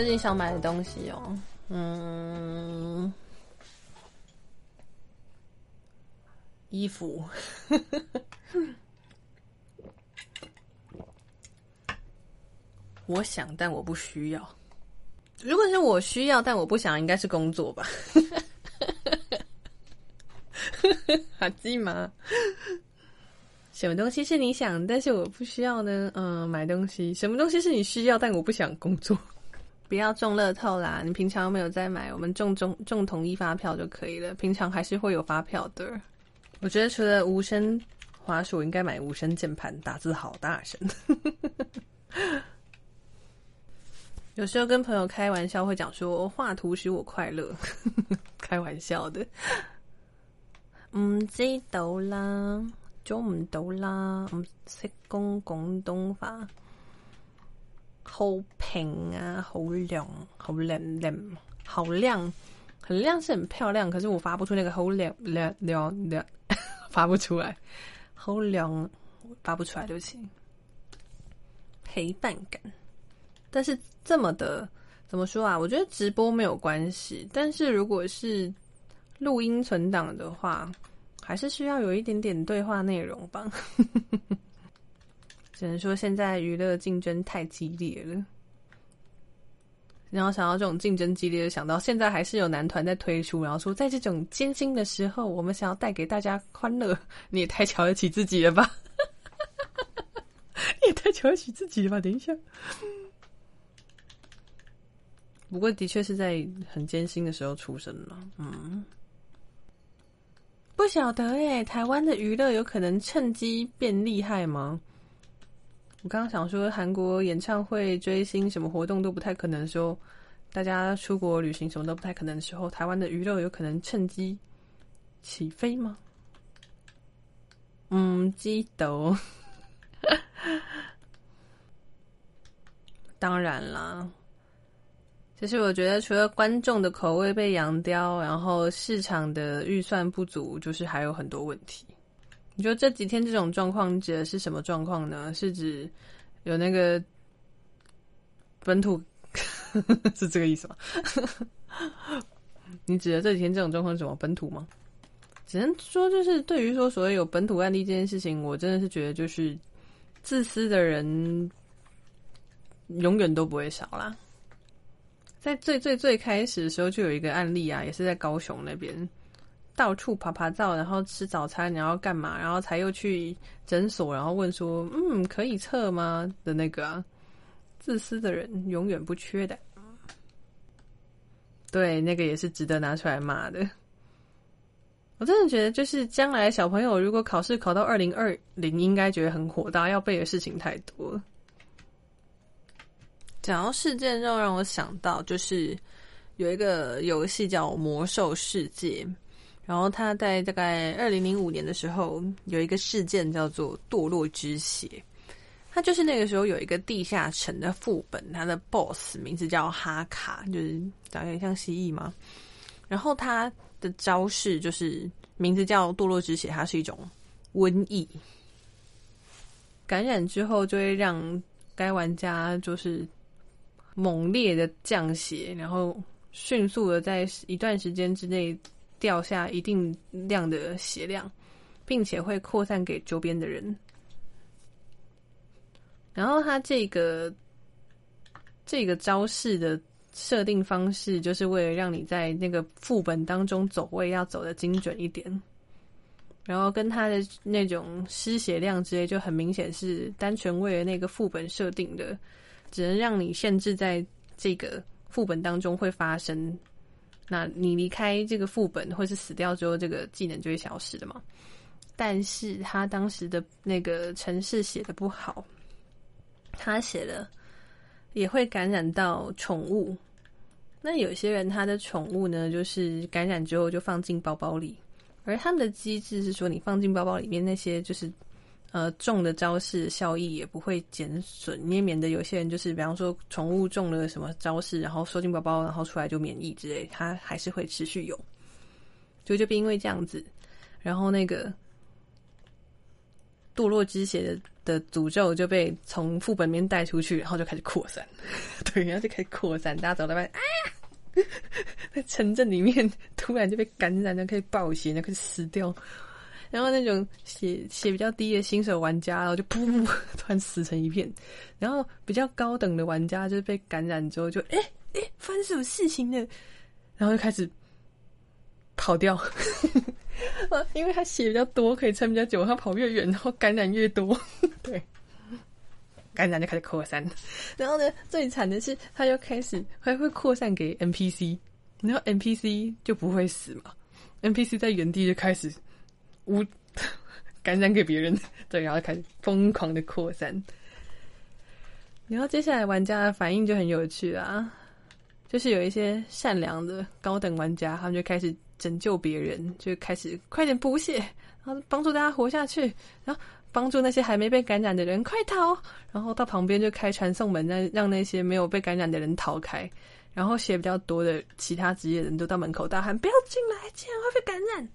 最近想买的东西哦，嗯，衣服，我想，但我不需要。如果是我需要，但我不想，应该是工作吧。好鸡吗？什么东西是你想，但是我不需要呢？嗯，买东西。什么东西是你需要，但我不想工作？不要中乐透啦！你平常没有在买，我们中中中统一发票就可以了。平常还是会有发票的。我觉得除了无声滑鼠，应该买无声键盘，打字好大声。有时候跟朋友开玩笑会讲说画图使我快乐，开玩笑的。唔知道啦，做唔到啦，唔识讲广东话。好平啊，好亮，好亮亮，好亮，很亮是很漂亮，可是我发不出那个好亮亮亮亮，发不出来，好亮发不出来，对不起。陪伴感，但是这么的怎么说啊？我觉得直播没有关系，但是如果是录音存档的话，还是需要有一点点对话内容吧。只能说现在娱乐竞争太激烈了，然后想到这种竞争激烈的，想到现在还是有男团在推出，然后说在这种艰辛的时候，我们想要带给大家欢乐，你也太瞧得起自己了吧？你也太瞧得起自己了吧？等一下，不过的确是在很艰辛的时候出生了，嗯，不晓得哎，台湾的娱乐有可能趁机变厉害吗？我刚刚想说，韩国演唱会、追星什么活动都不太可能的时候，大家出国旅行什么都不太可能的时候，台湾的娱乐有可能趁机起飞吗？嗯，记得。当然啦，其实我觉得，除了观众的口味被扬刁，然后市场的预算不足，就是还有很多问题。你说这几天这种状况指的是什么状况呢？是指有那个本土 是这个意思吗？你指的这几天这种状况是什么本土吗？只能说就是对于说所谓有本土案例这件事情，我真的是觉得就是自私的人永远都不会少啦。在最最最开始的时候就有一个案例啊，也是在高雄那边。到处爬爬照，然后吃早餐，然后干嘛？然后才又去诊所，然后问说：“嗯，可以测吗？”的那个自私的人永远不缺的。对，那个也是值得拿出来骂的。我真的觉得，就是将来小朋友如果考试考到二零二零，应该觉得很火大，要背的事情太多了。讲到事件，就让我想到，就是有一个游戏叫《魔兽世界》。然后他在大概二零零五年的时候有一个事件叫做“堕落之血”，他就是那个时候有一个地下城的副本，他的 BOSS 名字叫哈卡，就是长得有点像蜥蜴嘛。然后他的招式就是名字叫“堕落之血”，它是一种瘟疫，感染之后就会让该玩家就是猛烈的降血，然后迅速的在一段时间之内。掉下一定量的血量，并且会扩散给周边的人。然后，他这个这个招式的设定方式，就是为了让你在那个副本当中走位要走的精准一点。然后，跟他的那种失血量之类，就很明显是单纯为了那个副本设定的，只能让你限制在这个副本当中会发生。那你离开这个副本，或是死掉之后，这个技能就会消失的嘛？但是他当时的那个城市写的不好，他写了也会感染到宠物。那有些人他的宠物呢，就是感染之后就放进包包里，而他们的机制是说，你放进包包里面那些就是。呃，中的招式效益也不会减损，你也免得有些人就是，比方说宠物中了什么招式，然后收进包包，然后出来就免疫之类，它还是会持续有。就就因为这样子，然后那个堕落之血的的诅咒就被从副本面带出去，然后就开始扩散，对，然后就开始扩散，大家走到外啊，在城镇里面突然就被感染了，可以暴血，就可以死掉。然后那种血血比较低的新手玩家，然后就噗噗 突然死成一片。然后比较高等的玩家，就是被感染之后就哎哎发生什么事情呢？然后就开始跑掉，因为他血比较多，可以撑比较久，他跑越远，然后感染越多。对，感染就开始扩散。然后呢，最惨的是，他又开始还会扩散给 NPC，然后 NPC 就不会死嘛？NPC 在原地就开始。污感染给别人，对，然后开始疯狂的扩散。然后接下来玩家的反应就很有趣啊，就是有一些善良的高等玩家，他们就开始拯救别人，就开始快点补血，然后帮助大家活下去，然后帮助那些还没被感染的人快逃，然后到旁边就开传送门，让让那些没有被感染的人逃开，然后血比较多的其他职业人都到门口大喊：“不要进来，竟然会被感染！”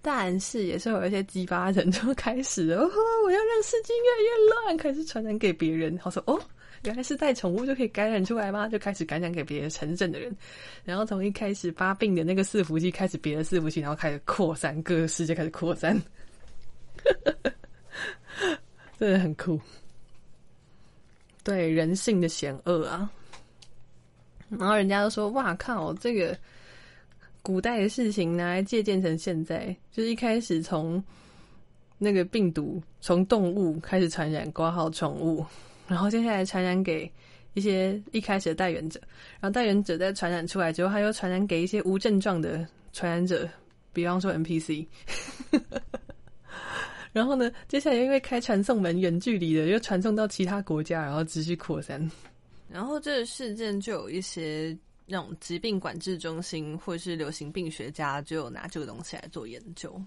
但是也是有一些激发人就开始哦，我要让世界越来越乱，开始传染给别人。他说哦，原来是带宠物就可以感染出来吗？就开始感染给别的城镇的人。然后从一开始发病的那个伺服器开始别的伺服器，然后开始扩散，各个世界开始扩散，真的很酷。对人性的险恶啊！然后人家都说哇靠，这个。古代的事情拿来借鉴成现在，就是一开始从那个病毒从动物开始传染，挂号宠物，然后接下来传染给一些一开始的带源者，然后带源者再传染出来之后，他又传染给一些无症状的传染者，比方说 NPC。然后呢，接下来因为开传送门，远距离的又传送到其他国家，然后持续扩散。然后这个事件就有一些。那种疾病管制中心或者是流行病学家就有拿这个东西来做研究，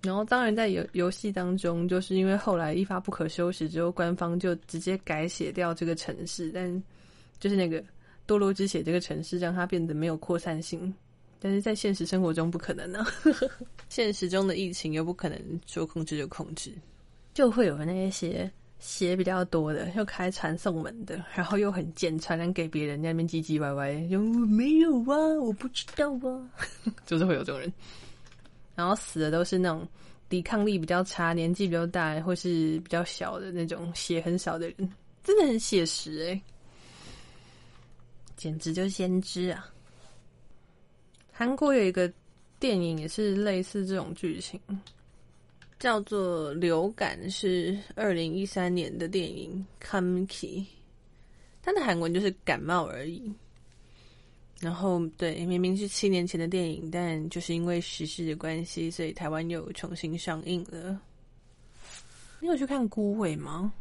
然后当然在游游戏当中，就是因为后来一发不可收拾之后，官方就直接改写掉这个城市，但就是那个堕落之血这个城市让它变得没有扩散性，但是在现实生活中不可能呢，现实中的疫情又不可能说控制就控制，就会有那些。血比较多的，又开传送门的，然后又很贱，传染给别人，那边唧唧歪歪，就没有啊，我不知道啊，就是会有这种人。然后死的都是那种抵抗力比较差、年纪比较大或是比较小的那种血很少的人，真的很写实诶，简直就是先知啊！韩国有一个电影也是类似这种剧情。叫做流感是二零一三年的电影《Comki》，它的韩文就是感冒而已。然后对，明明是七年前的电影，但就是因为时事的关系，所以台湾又重新上映了。你有去看《孤味》吗？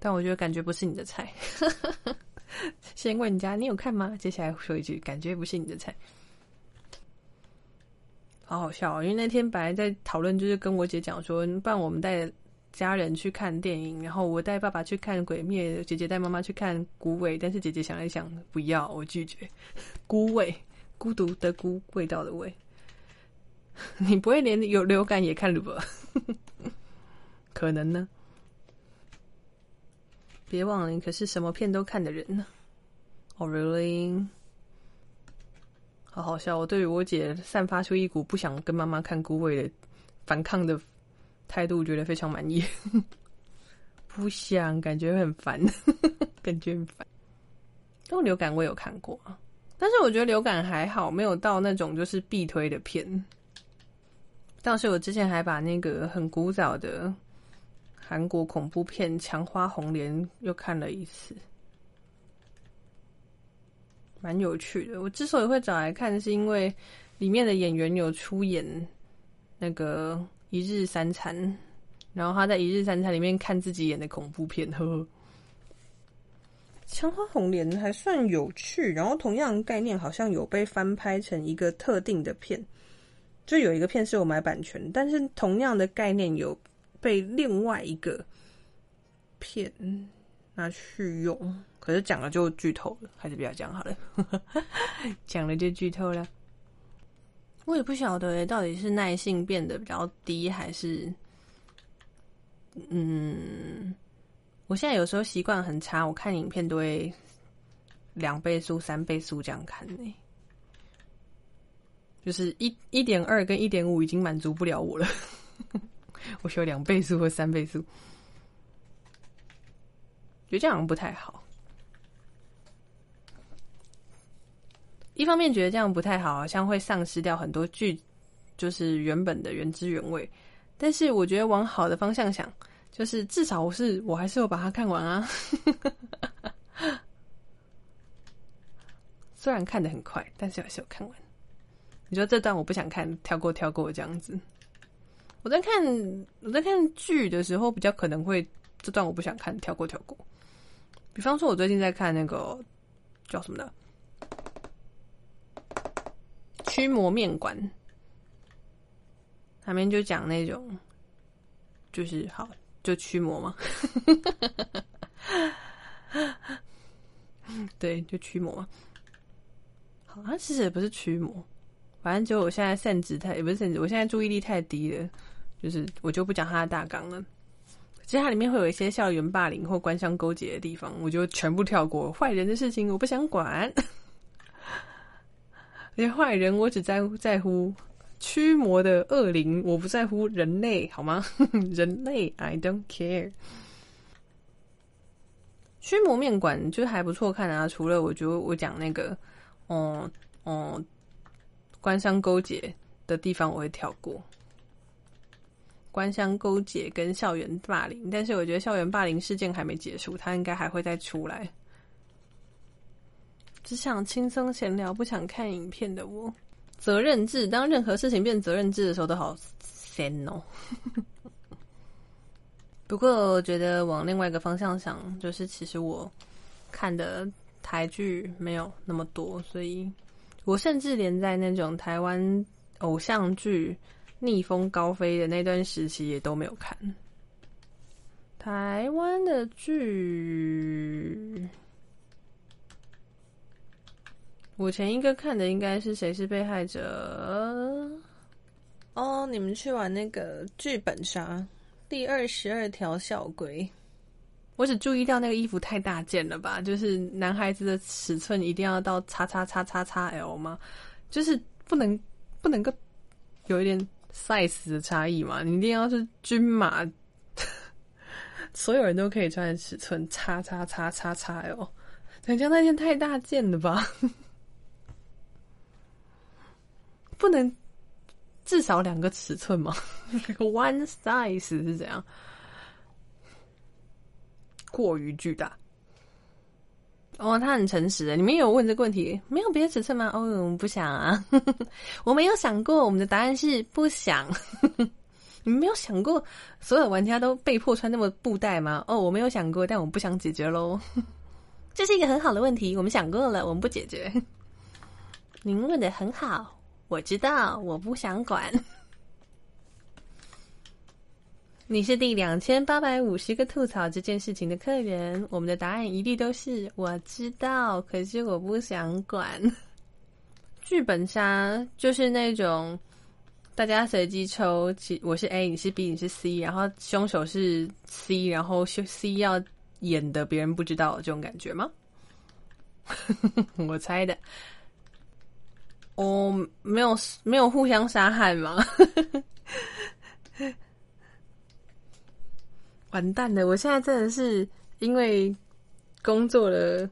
但我觉得感觉不是你的菜。先问人家你有看吗？接下来说一句，感觉不是你的菜。好好笑，因为那天本来在讨论，就是跟我姐讲说，不然我们带家人去看电影，然后我带爸爸去看《鬼灭》，姐姐带妈妈去看《孤味》，但是姐姐想了一想，不要，我拒绝。孤味，孤独的孤，味道的味。你不会连有流感也看了吧？可能呢。别忘了，你可是什么片都看的人呢。Oh really？好好笑！我对于我姐散发出一股不想跟妈妈看孤味的反抗的态度，觉得非常满意。不想，感觉很烦，感觉很烦。动流感我有看过，但是我觉得流感还好，没有到那种就是必推的片。倒是我之前还把那个很古早的韩国恐怖片《强花红莲》又看了一次。蛮有趣的。我之所以会找来看，是因为里面的演员有出演那个《一日三餐》，然后他在《一日三餐》里面看自己演的恐怖片。呵呵，枪花红莲还算有趣。然后同样概念好像有被翻拍成一个特定的片，就有一个片是有买版权，但是同样的概念有被另外一个片拿去用。可是讲了就剧透了，还是不要讲好了。讲了就剧透了。我也不晓得到底是耐性变得比较低，还是嗯，我现在有时候习惯很差，我看影片都会两倍速、三倍速这样看呢。就是一一点二跟一点五已经满足不了我了，我需要两倍速或三倍速，觉得这样不太好。一方面觉得这样不太好，好像会丧失掉很多剧，就是原本的原汁原味。但是我觉得往好的方向想，就是至少我是我还是有把它看完啊。虽然看的很快，但是还是有看完。你说这段我不想看，跳过跳过这样子。我在看我在看剧的时候，比较可能会这段我不想看，跳过跳过。比方说，我最近在看那个叫什么的《驱魔面馆》，他面就讲那种，就是好就驱魔嘛，对，就驱魔嘛。好，像其实也不是驱魔。反正就我现在限值太也不是限值，我现在注意力太低了，就是我就不讲它的大纲了。其实它里面会有一些校园霸凌或官商勾结的地方，我就全部跳过。坏人的事情我不想管，而且坏人我只在乎在乎驱魔的恶灵，我不在乎人类，好吗？人类，I don't care。驱魔面馆就还不错看啊，除了我觉得我讲那个，哦哦。官商勾结的地方我会跳过，官商勾结跟校园霸凌，但是我觉得校园霸凌事件还没结束，他应该还会再出来。只想轻松闲聊，不想看影片的我，责任制，当任何事情变责任制的时候，都好闲哦。不过我觉得往另外一个方向想，就是其实我看的台剧没有那么多，所以。我甚至连在那种台湾偶像剧逆风高飞的那段时期也都没有看。台湾的剧，我前一个看的应该是《谁是被害者》哦。你们去玩那个剧本杀第二十二条校规。我只注意到那个衣服太大件了吧？就是男孩子的尺寸一定要到叉叉叉叉叉 L 吗？就是不能不能够有一点 size 的差异嘛？你一定要是均码，所有人都可以穿的尺寸叉叉叉叉叉哦。人家那件太大件了吧？不能至少两个尺寸吗？One size 是怎样？过于巨大哦，他很诚实的。你们有问这个问题？没有别的尺寸吗？哦，我们不想啊，我没有想过。我们的答案是不想。你们没有想过所有玩家都被迫穿那么布袋吗？哦，我没有想过，但我不想解决喽。这是一个很好的问题，我们想过了，我们不解决。您问的很好，我知道，我不想管。你是第两千八百五十个吐槽这件事情的客人，我们的答案一律都是我知道，可是我不想管。剧本杀就是那种大家随机抽，其我是 A，你是 B，你是 C，然后凶手是 C，然后 C 要演的别人不知道这种感觉吗？我猜的。哦，没有没有互相杀害吗？完蛋了！我现在真的是因为工作了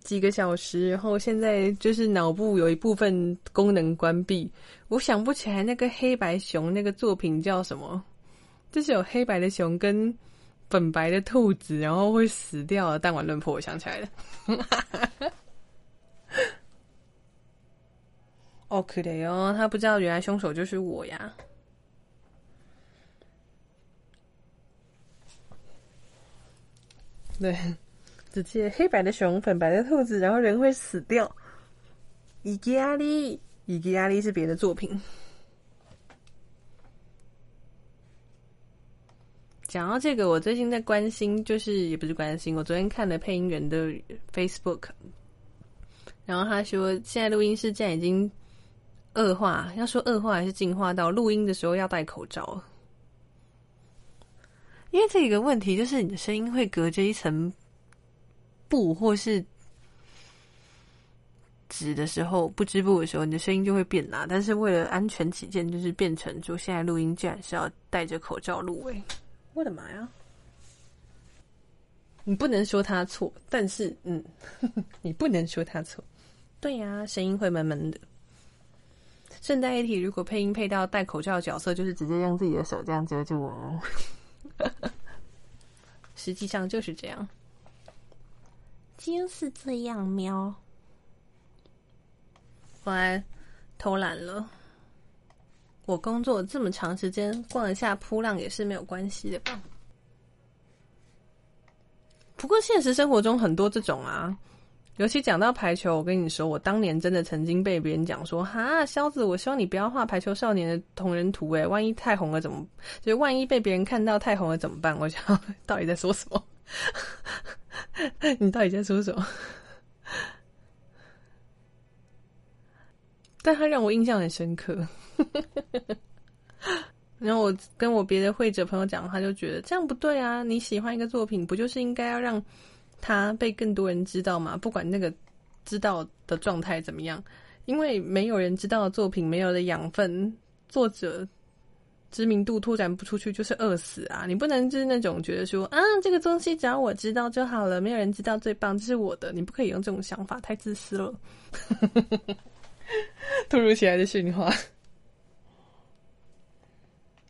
几个小时，然后现在就是脑部有一部分功能关闭，我想不起来那个黑白熊那个作品叫什么，就是有黑白的熊跟粉白的兔子，然后会死掉。弹丸论破，我想起来了。哦，可怜哦，他不知道原来凶手就是我呀。对，只记得黑白的熊、粉白的兔子，然后人会死掉。伊吉阿利，伊吉阿利是别的作品。讲到这个，我最近在关心，就是也不是关心，我昨天看了配音员的 Facebook，然后他说，现在录音室竟然已经恶化，要说恶化还是进化到录音的时候要戴口罩。因为这个问题就是你的声音会隔着一层布或是纸的时候，不织布的时候，你的声音就会变大。但是为了安全起见，就是变成就现在录音竟然是要戴着口罩录诶！我的妈呀！你不能说他错，但是嗯，你不能说他错。对呀，声音会闷闷的。顺带一提，如果配音配到戴口罩的角色，就是直接用自己的手这样遮住哦。实际上就是这样，就是这样喵。我还偷懒了。我工作这么长时间，逛一下铺浪也是没有关系的吧？不过现实生活中很多这种啊。尤其讲到排球，我跟你说，我当年真的曾经被别人讲说：“哈，肖子，我希望你不要画排球少年的同人图，诶，万一太红了怎么？就万一被别人看到太红了怎么办？”我想到底在说什么？你到底在说什么？但他让我印象很深刻。然后我跟我别的会者朋友讲，他就觉得这样不对啊！你喜欢一个作品，不就是应该要让？他被更多人知道嘛？不管那个知道的状态怎么样，因为没有人知道的作品，没有的养分，作者知名度拓展不出去，就是饿死啊！你不能就是那种觉得说啊，这个东西只要我知道就好了，没有人知道最棒，这是我的。你不可以用这种想法，太自私了。突如其来的训话，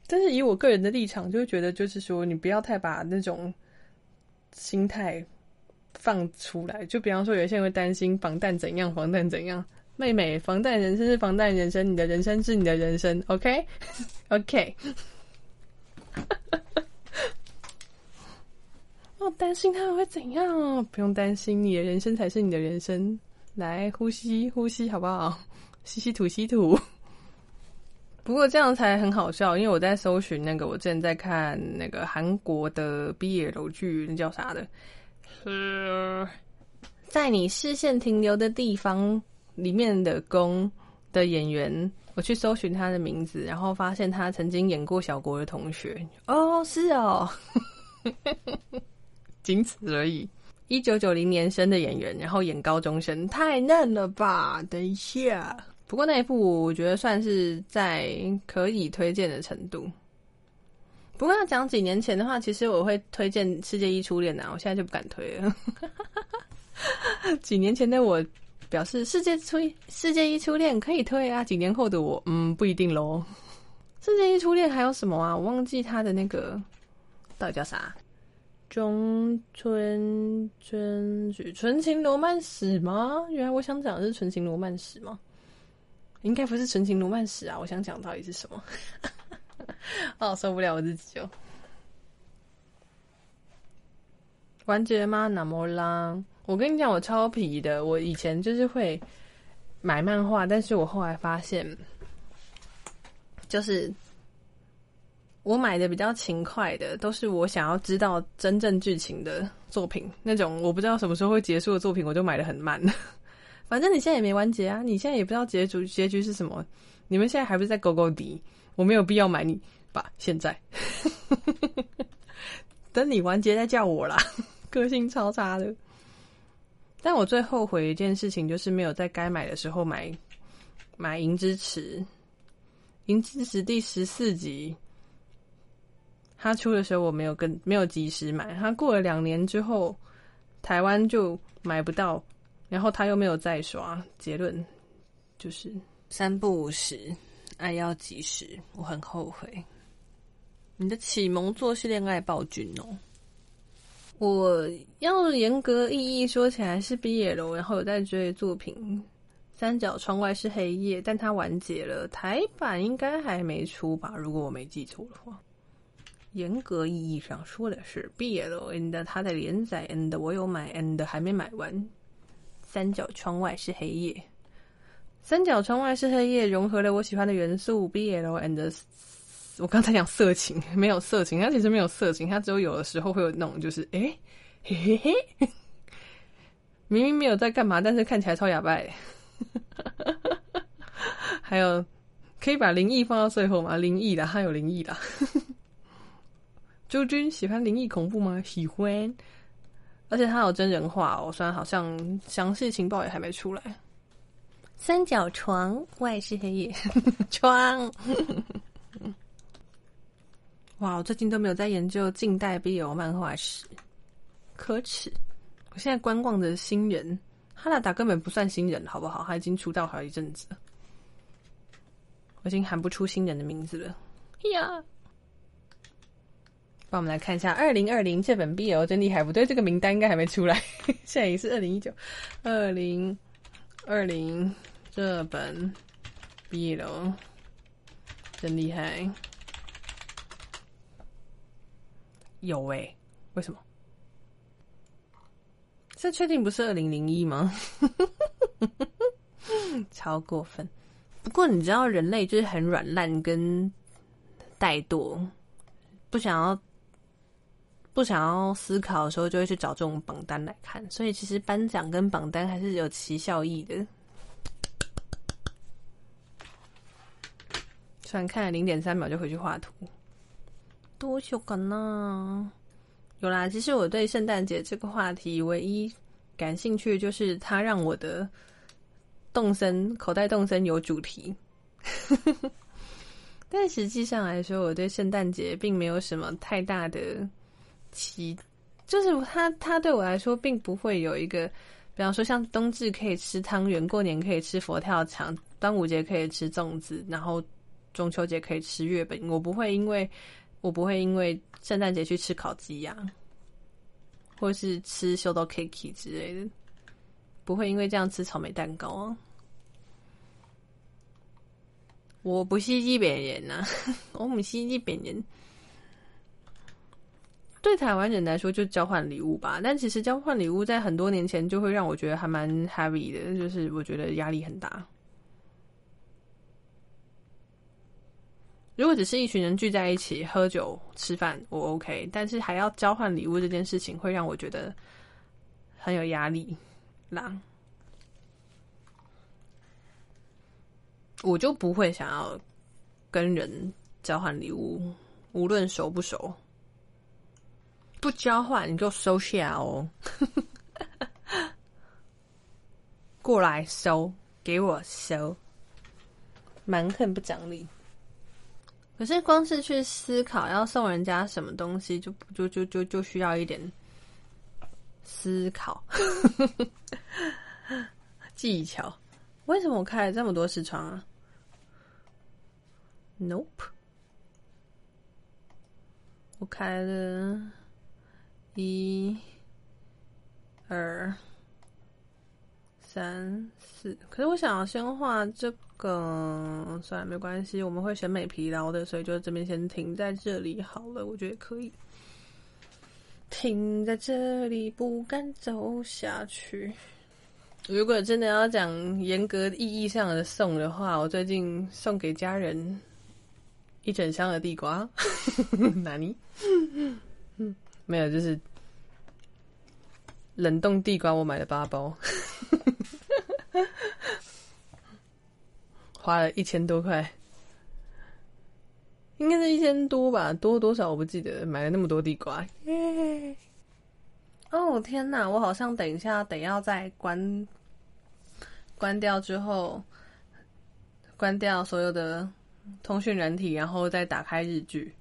但是以我个人的立场，就会觉得就是说，你不要太把那种心态。放出来，就比方说，有些人会担心防弹怎样，防弹怎样。妹妹，防弹人生是防弹人生，你的人生是你的人生，OK，OK。我 担心他们会怎样哦？不用担心，你的人生才是你的人生。来，呼吸，呼吸，好不好？吸吸吐，吸吐。不过这样才很好笑，因为我在搜寻那个，我之前在看那个韩国的毕业楼剧，那叫啥的？是在你视线停留的地方里面的宫的演员，我去搜寻他的名字，然后发现他曾经演过小国的同学。哦，是哦，仅此而已。一九九零年生的演员，然后演高中生，太嫩了吧？等一下，不过那一部我觉得算是在可以推荐的程度。不过要讲几年前的话，其实我会推荐《世界一初恋》呐，我现在就不敢推了。几年前的我表示《世界初世界一初恋》可以推啊，几年后的我，嗯，不一定喽。《世界一初恋》还有什么啊？我忘记他的那个到底叫啥？中村春菊《纯情罗曼史》吗？原来我想讲的是《纯情罗曼史》吗？应该不是《纯情罗曼史》啊，我想讲到底是什么？哦，受不了我自己就完结吗？那么啦，我跟你讲，我超皮的。我以前就是会买漫画，但是我后来发现，就是我买的比较勤快的，都是我想要知道真正剧情的作品。那种我不知道什么时候会结束的作品，我就买的很慢。反正你现在也没完结啊，你现在也不知道结局结局是什么。你们现在还不是在勾勾底？我没有必要买你吧？现在，等你完结再叫我啦。个性超差的，但我最后悔一件事情，就是没有在该买的时候买买《银之匙》。《银之匙》第十四集，它出的时候我没有跟没有及时买，它过了两年之后，台湾就买不到，然后他又没有再刷。结论就是三不五时。爱要及时，我很后悔。你的启蒙作是恋爱暴君哦。我要严格意义说起来是毕业了，然后有在追作品《三角窗外是黑夜》，但它完结了，台版应该还没出吧？如果我没记错的话，严格意义上说的是毕业了，and 它的连载，and 我有买，and 还没买完，《三角窗外是黑夜》。三角窗外是黑夜，融合了我喜欢的元素，BL and 我刚才讲色情，没有色情，它其实没有色情，它只有有的时候会有那种，就是哎，嘿嘿嘿，明明没有在干嘛，但是看起来超哑巴。还有可以把灵异放到最后吗？灵异的，它有灵异的，周军喜欢灵异恐怖吗？喜欢，而且它有真人化哦，虽然好像详细情报也还没出来。三角床外是黑夜，窗。哇，我最近都没有在研究近代 BL 漫画史，可耻！我现在观望的新人哈拉达根本不算新人，好不好？他已经出道好一阵子了，我已经喊不出新人的名字了呀。帮我们来看一下，二零二零这本 BL 真厉害，不对，这个名单应该还没出来，现在已经是二零一九，二零二零这本 BL 真厉害。有诶，为什么？这确定不是二零零一吗？超过分！不过你知道，人类就是很软烂跟怠惰，不想要不想要思考的时候，就会去找这种榜单来看。所以其实颁奖跟榜单还是有其效益的。虽然看了零点三秒就回去画图。多久可呢？有啦，其实我对圣诞节这个话题唯一感兴趣，就是它让我的动森口袋动森有主题。但实际上来说，我对圣诞节并没有什么太大的期，就是它它对我来说并不会有一个，比方说像冬至可以吃汤圆，过年可以吃佛跳墙，端午节可以吃粽子，然后中秋节可以吃月饼，我不会因为。我不会因为圣诞节去吃烤鸡呀，或是吃修道 cake 之类的，不会因为这样吃草莓蛋糕啊。我不是日本人呐，我不是日本人。对台湾人来说，就交换礼物吧。但其实交换礼物在很多年前就会让我觉得还蛮 heavy 的，就是我觉得压力很大。如果只是一群人聚在一起喝酒吃饭，我 OK。但是还要交换礼物这件事情，会让我觉得很有压力啦。我就不会想要跟人交换礼物，无论熟不熟。不交换你就收下哦，过来收，给我收，蛮横不讲理。可是，光是去思考要送人家什么东西，就就就就就需要一点思考 技巧。为什么我开了这么多视窗啊？Nope，我开了一、二。三四，可是我想要先画这个，算了，没关系，我们会审美疲劳的，所以就这边先停在这里好了，我觉得可以停在这里，不敢走下去。如果真的要讲严格意义上的送的话，我最近送给家人一整箱的地瓜，哪里？没有，就是冷冻地瓜，我买了八包。花了一千多块，应该是一千多吧，多多少我不记得。买了那么多地瓜，耶！哦天哪，我好像等一下等要在关关掉之后，关掉所有的通讯软体，然后再打开日剧。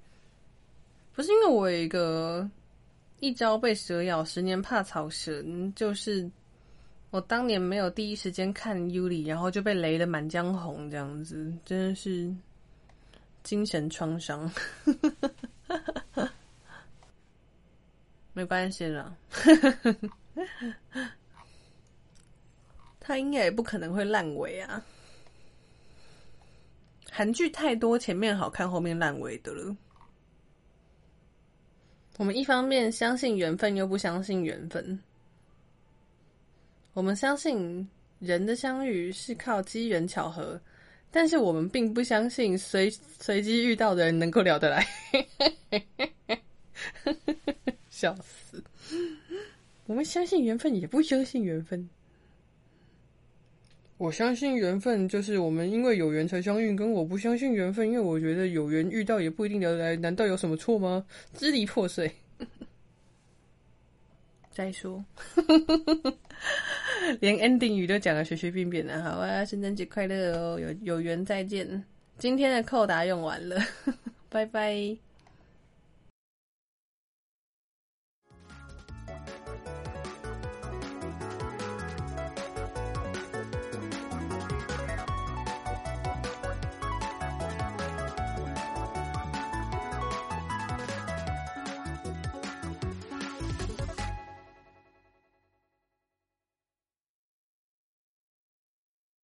不是因为我有一个一朝被蛇咬，十年怕草绳，就是。我当年没有第一时间看《尤里》，然后就被雷的满江红，这样子真的是精神创伤。没关系了，他应该也不可能会烂尾啊。韩剧太多，前面好看，后面烂尾的了。我们一方面相信缘分，又不相信缘分。我们相信人的相遇是靠机缘巧合，但是我们并不相信随随机遇到的人能够聊得来。笑死！我们相信缘分，也不相信缘分。我相信缘分就是我们因为有缘才相遇，跟我不相信缘分，因为我觉得有缘遇到也不一定聊得来，难道有什么错吗？支离破碎。再说，连 ending 语都讲的随随便便的，好啊！圣诞节快乐哦，有有缘再见。今天的扣答用完了，拜拜。